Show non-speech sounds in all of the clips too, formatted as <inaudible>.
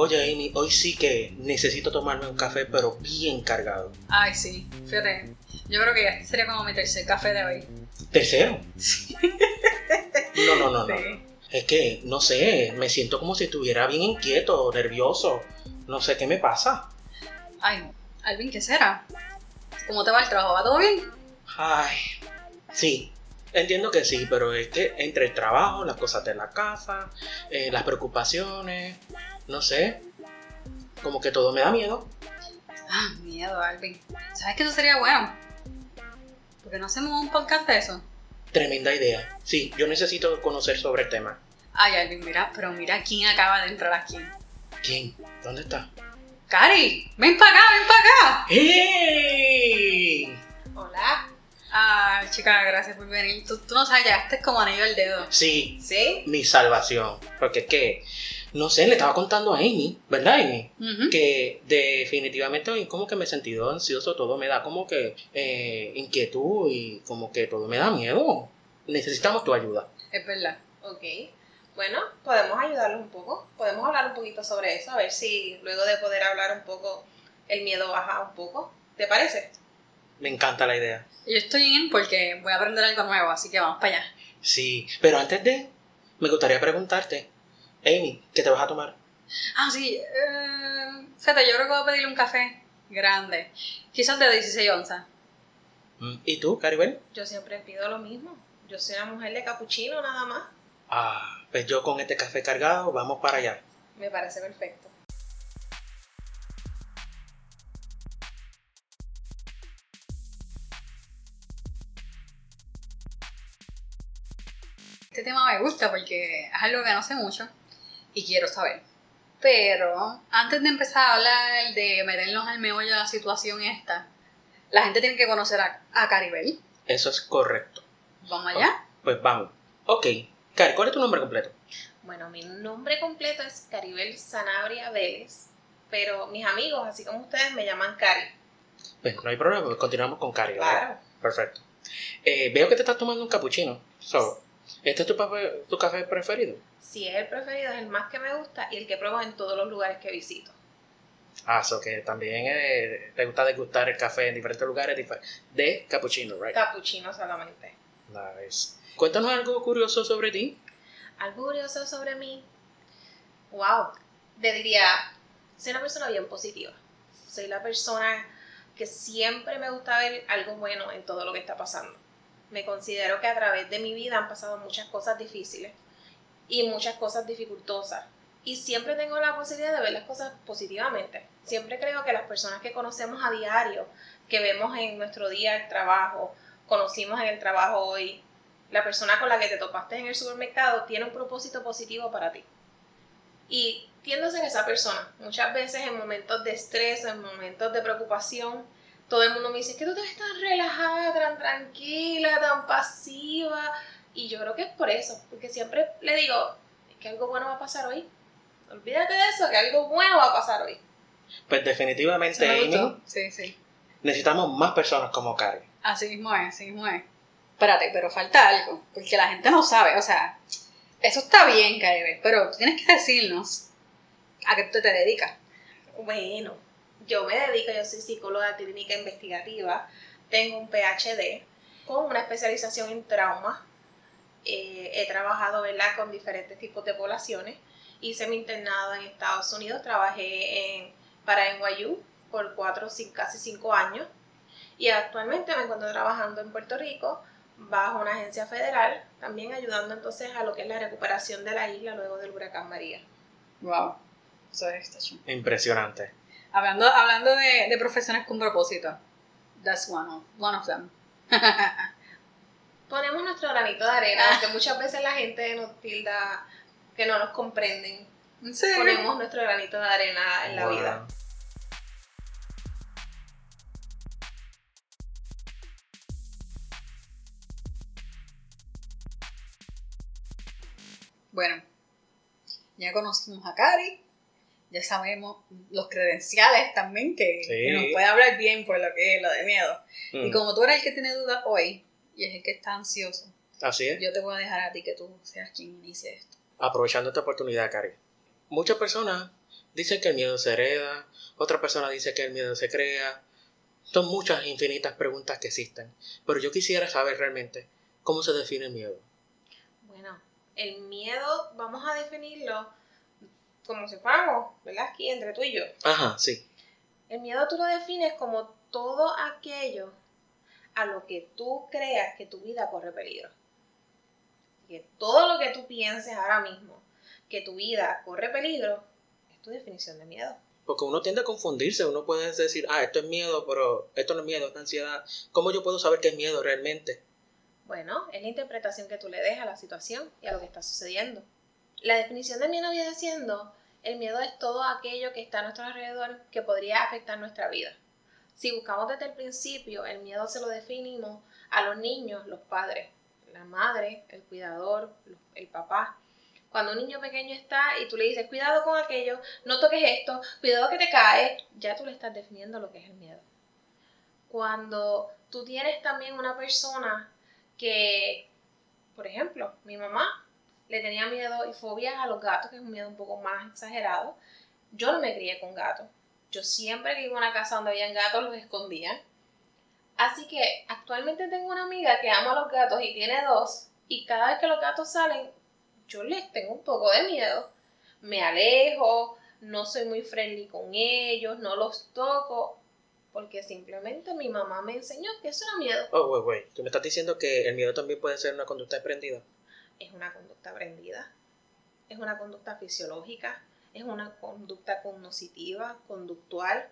Oye, Amy, hoy sí que necesito tomarme un café, pero bien cargado. Ay, sí, fíjate. Yo creo que ya sería como mi tercer café de hoy. ¿Tercero? No, no, no, no. Es que, no sé, me siento como si estuviera bien inquieto, nervioso. No sé qué me pasa. Ay, Alvin, ¿qué será? ¿Cómo te va el trabajo? ¿Va todo bien? Ay, sí, entiendo que sí, pero es que entre el trabajo, las cosas de la casa, eh, las preocupaciones, no sé, como que todo me da miedo. Ah, miedo, Alvin. ¿Sabes que eso sería bueno? ¿Por qué no hacemos un podcast de eso? Tremenda idea. Sí, yo necesito conocer sobre el tema. Ay, Alvin, mira, pero mira quién acaba de entrar aquí. ¿Quién? ¿Dónde está? Cari, ven para acá, ven para acá. ¡Hey! Hola. Ah, chica, gracias por venir. Tú, tú no sabes, llegaste como anillo al dedo. Sí, ¿Sí? mi salvación. Porque es que, no sé, le estaba contando a Amy, ¿verdad, Amy? Que definitivamente hoy como que me he sentido ansioso, todo me da como que eh, inquietud y como que todo me da miedo. Necesitamos tu ayuda. Es verdad. Ok. Bueno, podemos ayudarlos un poco. Podemos hablar un poquito sobre eso, a ver si luego de poder hablar un poco, el miedo baja un poco. ¿Te parece? Me encanta la idea. Yo estoy en porque voy a aprender algo nuevo, así que vamos para allá. Sí, pero antes de, me gustaría preguntarte, Amy, ¿qué te vas a tomar? Ah, sí. Eh, fíjate, yo creo que voy a pedirle un café grande. Quizás de 16 onzas. Mm, ¿Y tú, Caribel? Yo siempre pido lo mismo. Yo soy una mujer de capuchino nada más. Ah, pues yo con este café cargado, vamos para allá. Me parece perfecto. Este tema me gusta porque es algo que no sé mucho y quiero saber. Pero antes de empezar a hablar de meternos al meollo de la situación esta, la gente tiene que conocer a, a Caribel. Eso es correcto. Vamos allá. Pues vamos. Ok, Cari, ¿cuál es tu nombre completo? Bueno, mi nombre completo es Caribel Sanabria Vélez, pero mis amigos, así como ustedes, me llaman Cari. Pues no hay problema, pues continuamos con Cari. ¿verdad? Claro. Perfecto. Eh, veo que te estás tomando un cappuccino. So, ¿Este es tu, tu café preferido? Si es el preferido, es el más que me gusta y el que pruebo en todos los lugares que visito. Ah, so que también eh, te gusta degustar el café en diferentes lugares de cappuccino, right? Capuchino solamente. Nice. Cuéntanos algo curioso sobre ti. Algo curioso sobre mí. Wow. Te diría, soy una persona bien positiva. Soy la persona que siempre me gusta ver algo bueno en todo lo que está pasando. Me considero que a través de mi vida han pasado muchas cosas difíciles y muchas cosas dificultosas. Y siempre tengo la posibilidad de ver las cosas positivamente. Siempre creo que las personas que conocemos a diario, que vemos en nuestro día el trabajo, conocimos en el trabajo hoy, la persona con la que te topaste en el supermercado tiene un propósito positivo para ti. Y tiendo a ser esa persona. Muchas veces en momentos de estrés, en momentos de preocupación, todo el mundo me dice que tú te ves tan relajada, tan tranquila, tan pasiva. Y yo creo que es por eso, porque siempre le digo, es que algo bueno va a pasar hoy. Olvídate de eso, que algo bueno va a pasar hoy. Pues definitivamente, ¿Se me Amy, gustó? Sí, sí. necesitamos más personas como Cari. Así mismo es, así mismo es. Espérate, pero falta algo, porque la gente no sabe, o sea, eso está bien, Caribel, pero tienes que decirnos a qué tú te dedicas. Bueno, yo me dedico, yo soy psicóloga clínica investigativa, tengo un PhD con una especialización en trauma. Eh, he trabajado ¿verdad? con diferentes tipos de poblaciones. Hice mi internado en Estados Unidos, trabajé en, para NYU por cuatro, casi cinco años. Y actualmente me encuentro trabajando en Puerto Rico bajo una agencia federal, también ayudando entonces a lo que es la recuperación de la isla luego del huracán María. Wow, eso es está chulo. Impresionante. Hablando, hablando de, de profesiones con propósito, that's one of, one of them. ponemos nuestro granito de arena, aunque muchas veces la gente nos tilda que no nos comprenden. ¿En serio? Ponemos nuestro granito de arena en la Wow. vida. Bueno, ya conocimos a Cari, ya sabemos los credenciales también, que, Sí. que nos puede hablar bien por lo que es lo de miedo. Y Mm, como tú eres el que tiene dudas hoy, y es el que está ansioso, Así es. yo te voy a dejar a ti que tú seas quien inicie esto. Aprovechando esta oportunidad, Cari. Muchas personas Dicen que el miedo se hereda, otra persona dice que el miedo se crea. Son muchas infinitas preguntas que existen, pero yo quisiera saber realmente cómo se define el miedo. Bueno, el miedo vamos a definirlo como si fuéramos, ¿verdad? Aquí entre tú y yo. Ajá, sí. El miedo tú lo defines como todo aquello a lo que tú creas que tu vida corre peligro. Que todo lo que tú pienses ahora mismo que tu vida corre peligro es tu definición de miedo. Porque uno tiende a confundirse, uno puede decir, ah, esto es miedo, pero esto no es miedo, es ansiedad. ¿Cómo yo puedo saber qué es miedo realmente? Bueno, es la interpretación que tú le des a la situación y a lo que está sucediendo. La definición de miedo viene siendo, el miedo es todo aquello que está a nuestro alrededor que podría afectar nuestra vida. Si buscamos desde el principio, el miedo se lo definimos a los niños, los padres, la madre, el cuidador, el papá. Cuando un niño pequeño está y tú le dices, cuidado con aquello, no toques esto, cuidado que te cae, ya tú le estás definiendo lo que es el miedo. Cuando tú tienes también una persona que, por ejemplo, mi mamá le tenía miedo y fobia a los gatos, que es un miedo un poco más exagerado, yo no me crié con gatos. Yo siempre que iba a una casa donde habían gatos los escondía. Así que actualmente tengo una amiga que ama a los gatos y tiene dos, y cada vez que los gatos salen, yo les tengo un poco de miedo. Me alejo, no soy muy friendly con ellos, no los toco, porque simplemente mi mamá me enseñó que eso era miedo. Oh, güey, güey, ¿tú me estás diciendo que el miedo también puede ser una conducta aprendida? Es una conducta aprendida, es una conducta fisiológica, es una conducta cognitiva, conductual.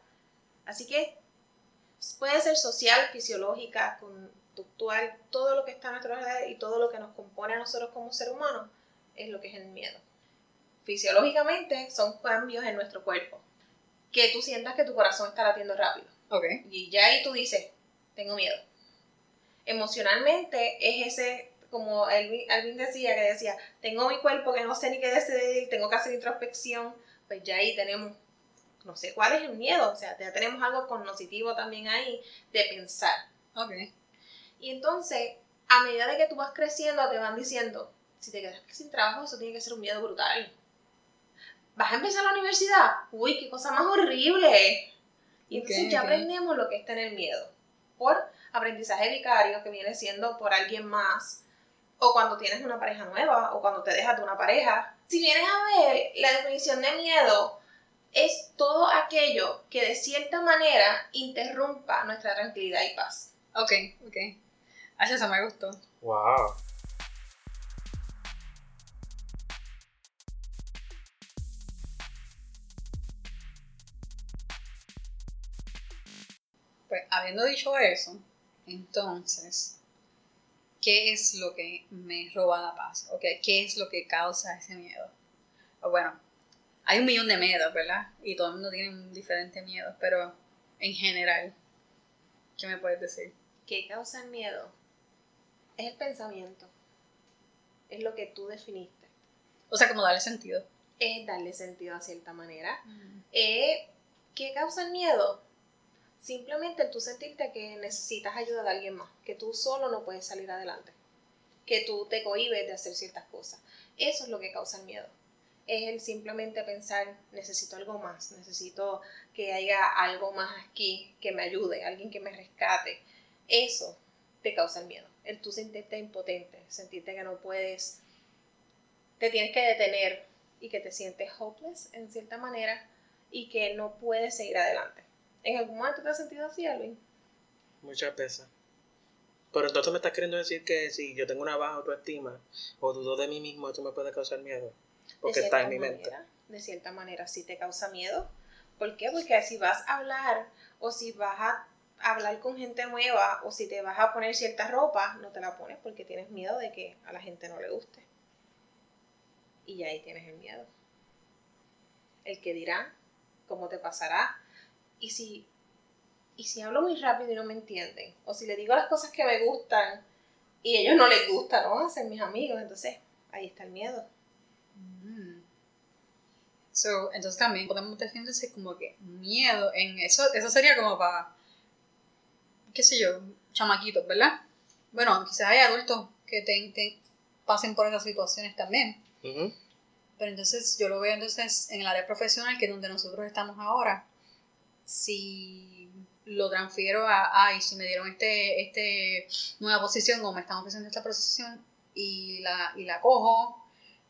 Así que puede ser social, fisiológica, conductual, todo lo que está a nuestro alrededor y todo lo que nos compone a nosotros como ser humano es lo que es el miedo. Fisiológicamente son cambios en nuestro cuerpo. Que tú sientas que tu corazón está latiendo rápido. Okay. Y ya ahí tú dices, tengo miedo. Emocionalmente es ese, como Alvin decía, que decía, tengo mi cuerpo que no sé ni qué decidir, tengo que hacer introspección, pues ya ahí tenemos, no sé cuál es el miedo, o sea, ya tenemos algo cognoscitivo también ahí de pensar. Ok. Y entonces, a medida de que tú vas creciendo, te van diciendo, si te quedas sin trabajo, eso tiene que ser un miedo brutal. ¿Vas a empezar la universidad? Uy, qué cosa más horrible. Y entonces ya aprendemos lo que es tener miedo. Por aprendizaje vicario, que viene siendo por alguien más, o cuando tienes una pareja nueva, o cuando te dejas de una pareja. Si vienes a ver, la definición de miedo es todo aquello que de cierta manera interrumpa nuestra tranquilidad y paz. Ok, ok. Así eso me gustó. Wow. Pues habiendo dicho eso, entonces, ¿qué es lo que me roba la paz? ¿Okay? ¿Qué es lo que causa ese miedo? bueno, hay un millón de miedos, ¿verdad? Y todo el mundo tiene un diferente miedo, pero en general, ¿qué me puedes decir? ¿Qué causa el miedo? Es el pensamiento. Es lo que tú definiste. O sea, como darle sentido. Es darle sentido a cierta manera. Eh, ¿Qué causa el miedo? Simplemente tú sentirte que necesitas ayuda de alguien más, que tú solo no puedes salir adelante, que tú te cohibes de hacer ciertas cosas. Eso es lo que causa el miedo. Es el simplemente pensar, necesito algo más, necesito que haya algo más aquí que me ayude, alguien que me rescate. Eso te causa el miedo. El tú sentirte impotente, sentirte que no puedes, te tienes que detener y que te sientes hopeless en cierta manera y que no puedes seguir adelante. ¿En algún momento te has sentido así, Alvin? Muchas veces. Pero entonces me estás queriendo decir que si yo tengo una baja autoestima o dudo de mí mismo, eso me puede causar miedo. Porque está en mi mente. De cierta manera sí te causa miedo. ¿Por qué? Porque si vas a hablar o si vas a hablar con gente nueva o si te vas a poner cierta ropa, no te la pones porque tienes miedo de que a la gente no le guste. Y ahí tienes el miedo. El que dirá, cómo te pasará, y si, y si hablo muy rápido y no me entienden, o si le digo las cosas que me gustan y a ellos no les gusta, no van a ser mis amigos, entonces ahí está el miedo. Mm. So, entonces también podemos definirse como que miedo en eso, eso sería como para, qué sé yo, chamaquitos, ¿verdad? Bueno, quizás hay adultos que te, pasen por esas situaciones también. Pero entonces yo lo veo entonces en el área profesional, que es donde nosotros estamos ahora. Si lo transfiero a, ay, si me dieron este, este nueva posición o me están ofreciendo esta posición y la, y la cojo,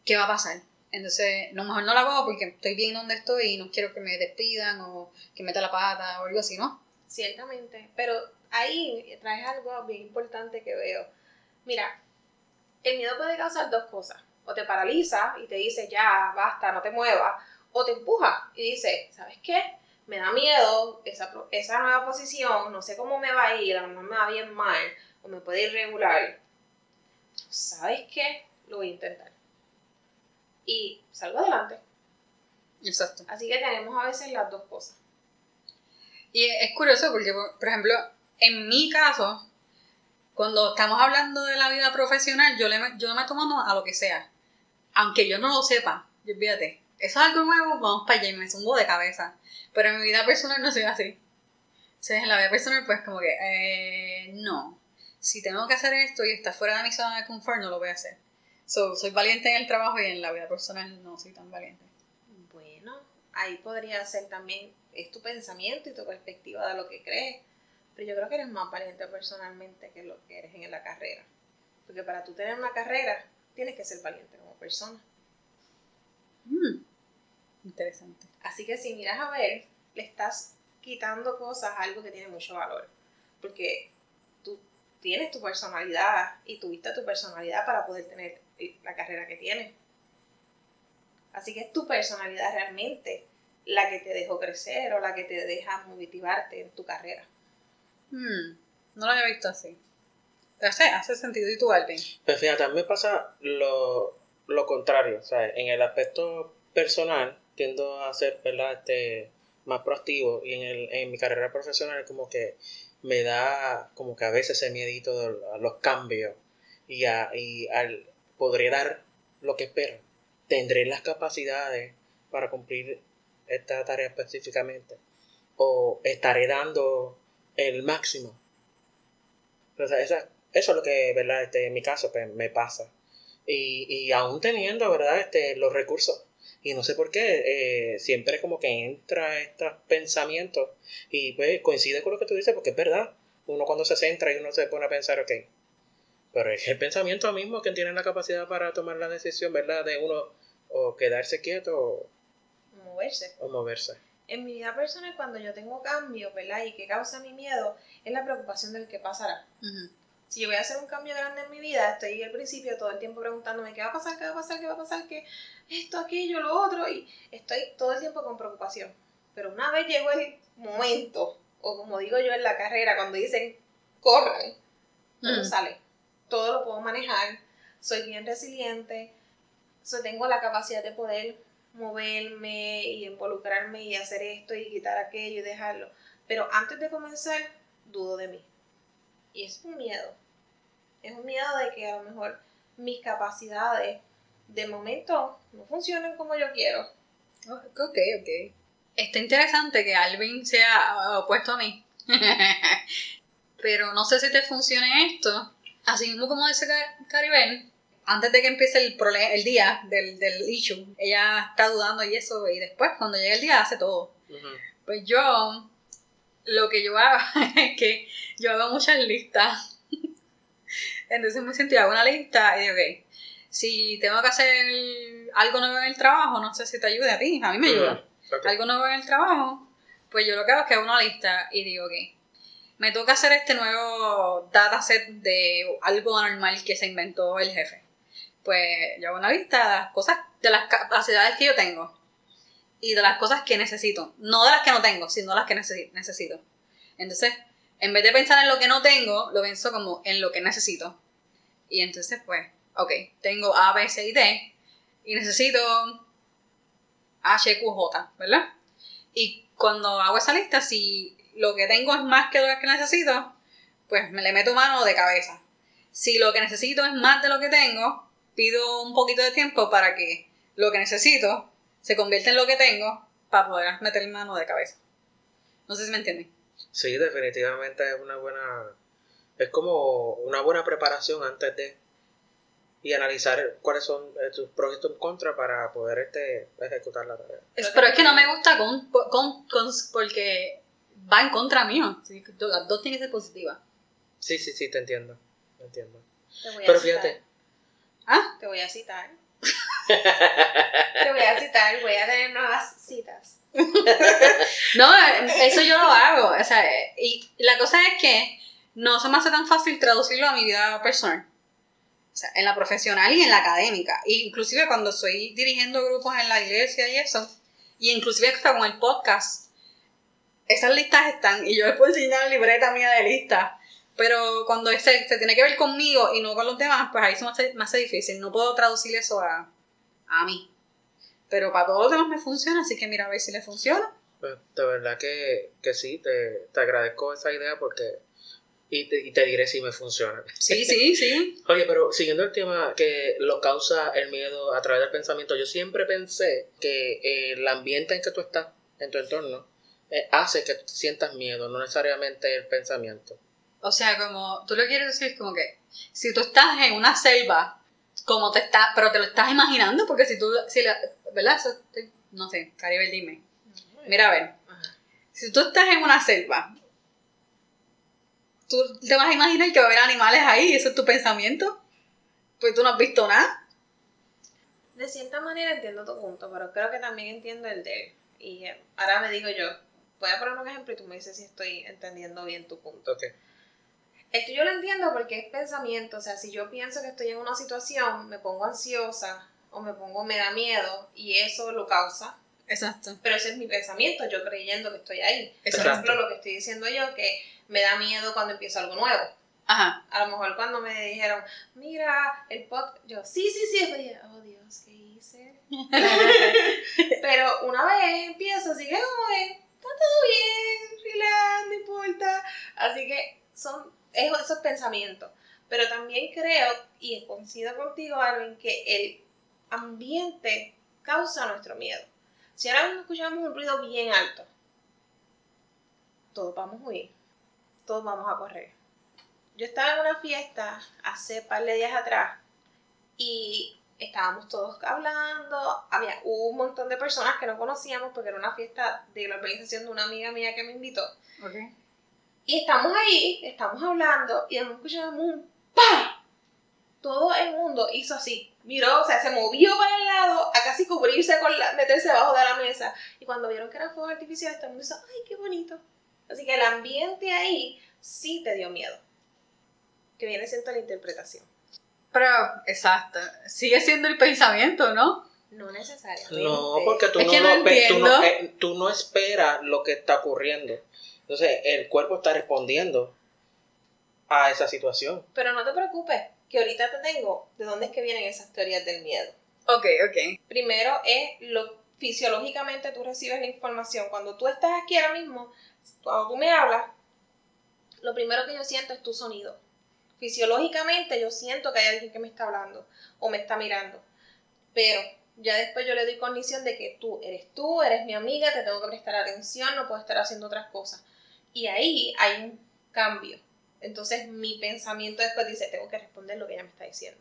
¿qué va a pasar? Entonces, no, mejor no la cojo porque estoy bien donde estoy y no quiero que me despidan o que meta la pata o algo así, ¿no? Ciertamente, pero ahí traes algo bien importante que veo. Mira, el miedo puede causar dos cosas. O te paraliza y te dice, ya, basta, no te muevas. O te empuja y dice, ¿sabes qué? Me da miedo esa, esa nueva posición, no sé cómo me va a ir, a lo mejor me va bien mal, o me puede ir regular. ¿Sabes qué? Lo voy a intentar. Y salgo adelante. Exacto. Así que tenemos a veces las dos cosas. Y es curioso porque, por ejemplo, en mi caso, cuando estamos hablando de la vida profesional, yo, le, yo me tomo a lo que sea. Aunque yo no lo sepa, yo fíjate, eso es algo nuevo, vamos para allá y me zumbo de cabeza. Pero en mi vida personal no soy así. Entonces, en la vida personal, pues como que, eh, no. Si tengo que hacer esto y está fuera de mi zona de confort, no lo voy a hacer. soy valiente en el trabajo y en la vida personal no soy tan valiente. Bueno, ahí podría ser también, es tu pensamiento y tu perspectiva de lo que crees. Pero yo creo que eres más valiente personalmente que lo que eres en la carrera. Porque para tú tener una carrera, tienes que ser valiente como persona. Mm, interesante. Así que si miras a ver, le estás quitando cosas a algo que tiene mucho valor. Porque tú tienes tu personalidad y tuviste tu personalidad para poder tener la carrera que tienes. Así que es tu personalidad realmente la que te dejó crecer o la que te deja motivarte en tu carrera. Hmm, no lo había visto así. Hace, hace sentido. ¿Y tú, Alvin? Pues fíjate, a mí me pasa lo, lo contrario. O sea, en el aspecto personal tiendo a ser, ¿verdad? Este, más proactivo y en, el, en mi carrera profesional como que me da como que a veces ese miedito a los cambios y, a, y al podré dar lo que espero. Tendré las capacidades para cumplir esta tarea específicamente o estaré dando el máximo. O sea, eso es lo que, ¿verdad? Este, en mi caso, pues, me pasa. Y, y aún teniendo, ¿verdad? Este, los recursos. Y no sé por qué, eh, siempre como que entra estos pensamientos y pues coincide con lo que tú dices, porque es verdad. Uno cuando se centra y uno se pone a pensar, ok, pero es el pensamiento mismo que tiene la capacidad para tomar la decisión, ¿verdad? De uno o quedarse quieto o moverse. O moverse en mi vida personal, cuando yo tengo cambios, ¿verdad? Y que causa mi miedo, es la preocupación del que pasará. Si yo voy a hacer un cambio grande en mi vida, estoy al principio todo el tiempo preguntándome qué va a pasar, qué va a pasar, qué va a pasar, qué esto, aquello, lo otro, y estoy todo el tiempo con preocupación. Pero una vez llegó el momento, o como digo yo en la carrera, cuando dicen corran, todo sale. Todo lo puedo manejar, soy bien resiliente, so tengo la capacidad de poder moverme y involucrarme y hacer esto y quitar aquello y dejarlo. Pero antes de comenzar, dudo de mí. Y es un miedo. Es un miedo de que a lo mejor mis capacidades de momento no funcionen como yo quiero. Ok, ok. Está interesante que Alvin sea opuesto a mí. <laughs> Pero no sé si te funcione esto. Así mismo como dice Caribel, antes de que empiece el, el día del, del issue, ella está dudando y eso, y después cuando llega el día hace todo. Pues yo, lo que yo hago <laughs> es que yo hago muchas listas. Entonces me sentí, hago una lista y digo, ok, si tengo que hacer algo nuevo en el trabajo, no sé si te ayude a ti, a mí me ayuda. Algo nuevo en el trabajo, pues yo lo que hago es que hago una lista y digo, ok, me toca hacer este nuevo dataset de algo anormal que se inventó el jefe pues yo hago una lista de las cosas, de las capacidades que yo tengo y de las cosas que necesito. No de las que no tengo, sino de las que necesito. Entonces, en vez de pensar en lo que no tengo, lo pienso como en lo que necesito. Y entonces, pues, ok, tengo A, B, C y D y necesito H, Q, J, ¿verdad? Y cuando hago esa lista, si lo que tengo es más que lo que necesito, pues me le meto mano de cabeza. Si lo que necesito es más de lo que tengo, pido un poquito de tiempo para que lo que necesito se convierta en lo que tengo para poder meter mano de cabeza. No sé si me entienden. Sí, definitivamente es una buena. Es como una buena preparación antes de. y analizar cuáles son eh, tus pros y tus contras para poder este, ejecutar la tarea. Es- pero es que no me gusta con, con, con- porque va en contra mío. Las dos tienen que ser positivas. Sí, sí, sí, te entiendo. Te entiendo. Te voy a Pero citar. fíjate, ¿Ah? Te voy a citar. <laughs> Voy a tener nuevas citas. <laughs> No, eso yo lo hago. O sea, y la cosa es que no se me hace tan fácil traducirlo a mi vida personal. O sea, en la profesional y en la académica. E inclusive cuando estoy dirigiendo grupos en la iglesia y eso, y inclusive hasta con el podcast, esas listas están, y yo les puedo enseñar la libreta mía de listas. Pero cuando se, se tiene que ver conmigo y no con los demás, pues ahí se me hace, me difícil. No puedo traducir eso a, a mí. Pero para todos los demás me funciona, así que mira a ver si le funciona. pues, de verdad que, que sí, te, te agradezco esa idea porque... Y te, y te diré si me funciona. Sí, <laughs> sí, sí. Oye, pero siguiendo el tema que lo causa el miedo a través del pensamiento, yo siempre pensé que eh, el ambiente en que tú estás, en tu entorno, eh, hace que tú sientas miedo, no necesariamente el pensamiento. O sea, como tú lo quieres decir como que si tú estás en una selva, como te estás, pero te lo estás imaginando, porque si tú, si la, ¿verdad? Eso, no sé, Caribe, dime. Mira, a ver, Ajá. si tú estás en una selva, tú te vas a imaginar que va a haber animales ahí, eso es tu pensamiento, pues tú no has visto nada. De cierta manera entiendo tu punto, pero creo que también entiendo el de él. Y eh, ahora me digo yo, voy a poner un ejemplo y tú me dices si estoy entendiendo bien tu punto. Ok. Esto yo lo entiendo porque es pensamiento, o sea, si yo pienso que estoy en una situación, me pongo ansiosa o me pongo, me da miedo y eso lo causa, Exacto. pero ese es mi pensamiento, yo creyendo que estoy ahí. Por Exacto. ejemplo, lo que estoy diciendo yo, que me da miedo cuando empiezo algo nuevo. Ajá. A lo mejor cuando me dijeron, mira, el podcast, yo, sí, sí, sí, después dije, oh Dios, ¿qué hice? <laughs> Pero una vez empiezo, así que como de, está todo bien, relax, no importa. Así que son es- esos pensamientos. Pero también creo, y coincido contigo, Alvin, que el ambiente causa nuestro miedo. Si ahora mismo escuchamos un ruido bien alto, todos vamos a huir, todos vamos a correr. Yo estaba en una fiesta hace par de días atrás y estábamos todos hablando, había hubo un montón de personas que no conocíamos porque era una fiesta de la organización de una amiga mía que me invitó. Ok. Y estamos ahí, estamos hablando y escuchamos un ¡pam! Todo el mundo hizo así. Miró, o sea, se movió para el lado a casi cubrirse con la, meterse debajo de la mesa. Y cuando vieron que eran fuegos artificiales, todo el mundo hizo, ¡ay, qué bonito! Así que el ambiente ahí sí te dio miedo. Que viene siendo la interpretación. Pero, exacto. Sigue siendo el pensamiento, ¿no? No necesariamente. No, porque tú Es no, que no lo tú, no, eh, tú no esperas lo que está ocurriendo. Entonces, el cuerpo está respondiendo a esa situación. Pero no te preocupes, que ahorita te tengo de dónde es que vienen esas teorías del miedo. Ok, ok. Primero es lo fisiológicamente tú recibes la información. Cuando tú estás aquí ahora mismo, cuando tú me hablas, lo primero que yo siento es tu sonido. Fisiológicamente yo siento que hay alguien que me está hablando o me está mirando. Pero ya después yo le doy cognición de que tú eres tú, eres mi amiga, te tengo que prestar atención, no puedo estar haciendo otras cosas. Y ahí hay un cambio. Entonces mi pensamiento después dice, tengo que responder lo que ella me está diciendo.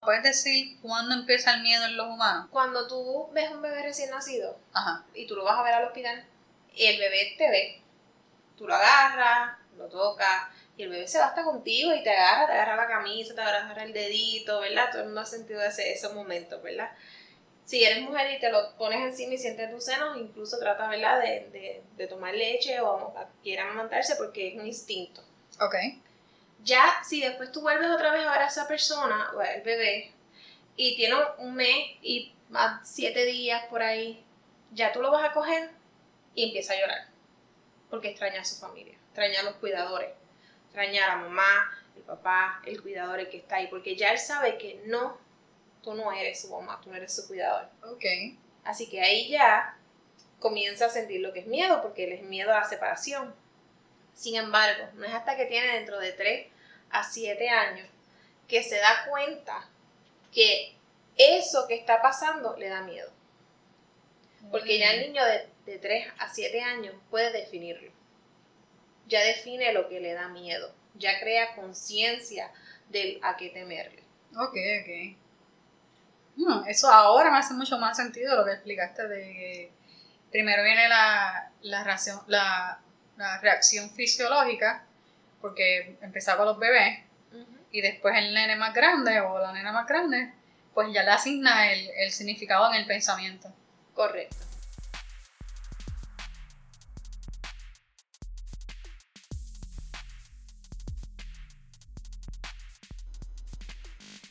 ¿Puedes decir cuándo empieza el miedo en los humanos? Cuando tú ves un bebé recién nacido, Ajá. y tú lo vas a ver al hospital, y el bebé te ve, tú lo agarras, lo tocas, y el bebé se va hasta contigo y te agarra, te agarra la camisa, te agarra el dedito, ¿verdad? Todo el mundo ha sentido ese, esos momentos, ¿verdad? Si eres mujer y te lo pones encima y sientes tus senos, incluso trata, ¿verdad?, de, de, de tomar leche o quiera amamantarse porque es un instinto. Ok. Ya, si después tú vuelves otra vez a ver a esa persona, o al bebé, y tiene un mes y más siete días por ahí, ya tú lo vas a coger y empieza a llorar. Porque extraña a su familia, extraña a los cuidadores, extraña a mamá, el papá, el cuidador el que está ahí, porque ya él sabe que no, tú no eres su mamá, tú no eres su cuidador. Ok. Así que ahí ya comienza a sentir lo que es miedo, porque él es miedo a la separación. Sin embargo, no es hasta que tiene dentro de 3 a 7 años que se da cuenta que eso que está pasando le da miedo. Porque ya el niño de, de 3 a 7 años puede definirlo. Ya define lo que le da miedo. Ya crea conciencia de a qué temerle. Ok, ok. Eso ahora me hace mucho más sentido lo que explicaste de que primero viene la, la, reacción, la, la reacción fisiológica, porque empezaba con los bebés, y después el nene más grande o la nena más grande, pues ya le asigna el, el significado en el pensamiento. Correcto.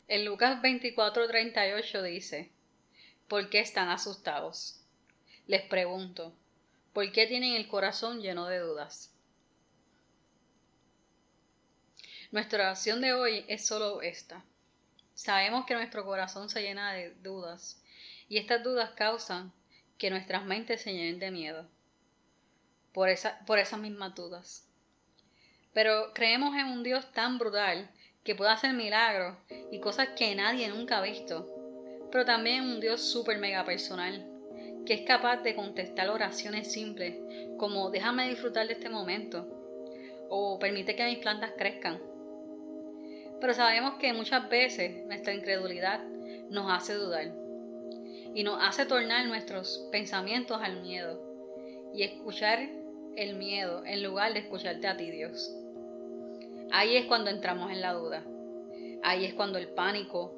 En Lucas 24:38 dice, ¿por qué están asustados? Les pregunto, ¿por qué tienen el corazón lleno de dudas? Nuestra oración de hoy es solo esta. Sabemos que nuestro corazón se llena de dudas y estas dudas causan que nuestras mentes se llenen de miedo por, esa, por esas mismas dudas. Pero creemos en un Dios tan brutal que puede hacer milagros y cosas que nadie nunca ha visto, pero también un Dios súper mega personal, que es capaz de contestar oraciones simples como déjame disfrutar de este momento o permite que mis plantas crezcan. Pero sabemos que muchas veces nuestra incredulidad nos hace dudar y nos hace tornar nuestros pensamientos al miedo y escuchar el miedo en lugar de escucharte a ti, Dios. Ahí es cuando entramos en la duda. Ahí es cuando el pánico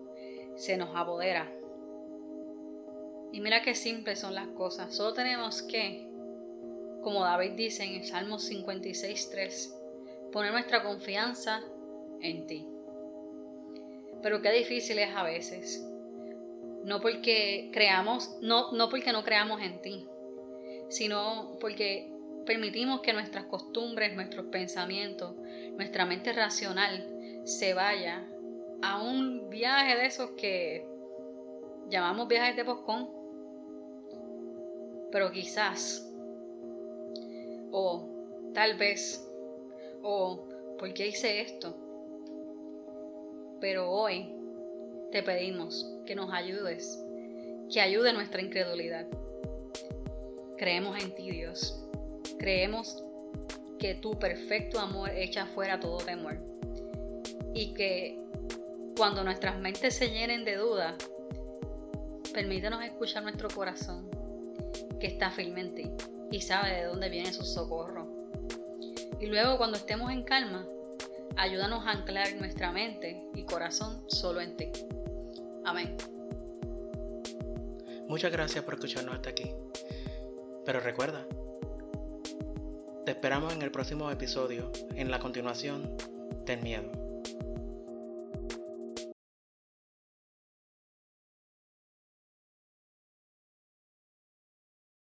se nos apodera. Y mira qué simples son las cosas. Solo tenemos que, como David dice en el Salmo 56.3, poner nuestra confianza en ti. Pero qué difícil es a veces. No porque creamos, no, no porque no creamos en ti, sino porque permitimos que nuestras costumbres, nuestros pensamientos, nuestra mente racional se vaya a un viaje de esos que llamamos viajes de poscón, pero quizás, o tal vez, o ¿por qué hice esto? Pero hoy te pedimos que nos ayudes, que ayude nuestra incredulidad. Creemos en ti, Dios. Creemos que tu perfecto amor echa fuera todo temor. Y que cuando nuestras mentes se llenen de duda, permítanos escuchar nuestro corazón, que está firme en ti y sabe de dónde viene su socorro. Y luego cuando estemos en calma, ayúdanos a anclar nuestra mente y corazón solo en ti. Amén. Muchas gracias por escucharnos hasta aquí. Pero recuerda, te esperamos en el próximo episodio, en la continuación del miedo.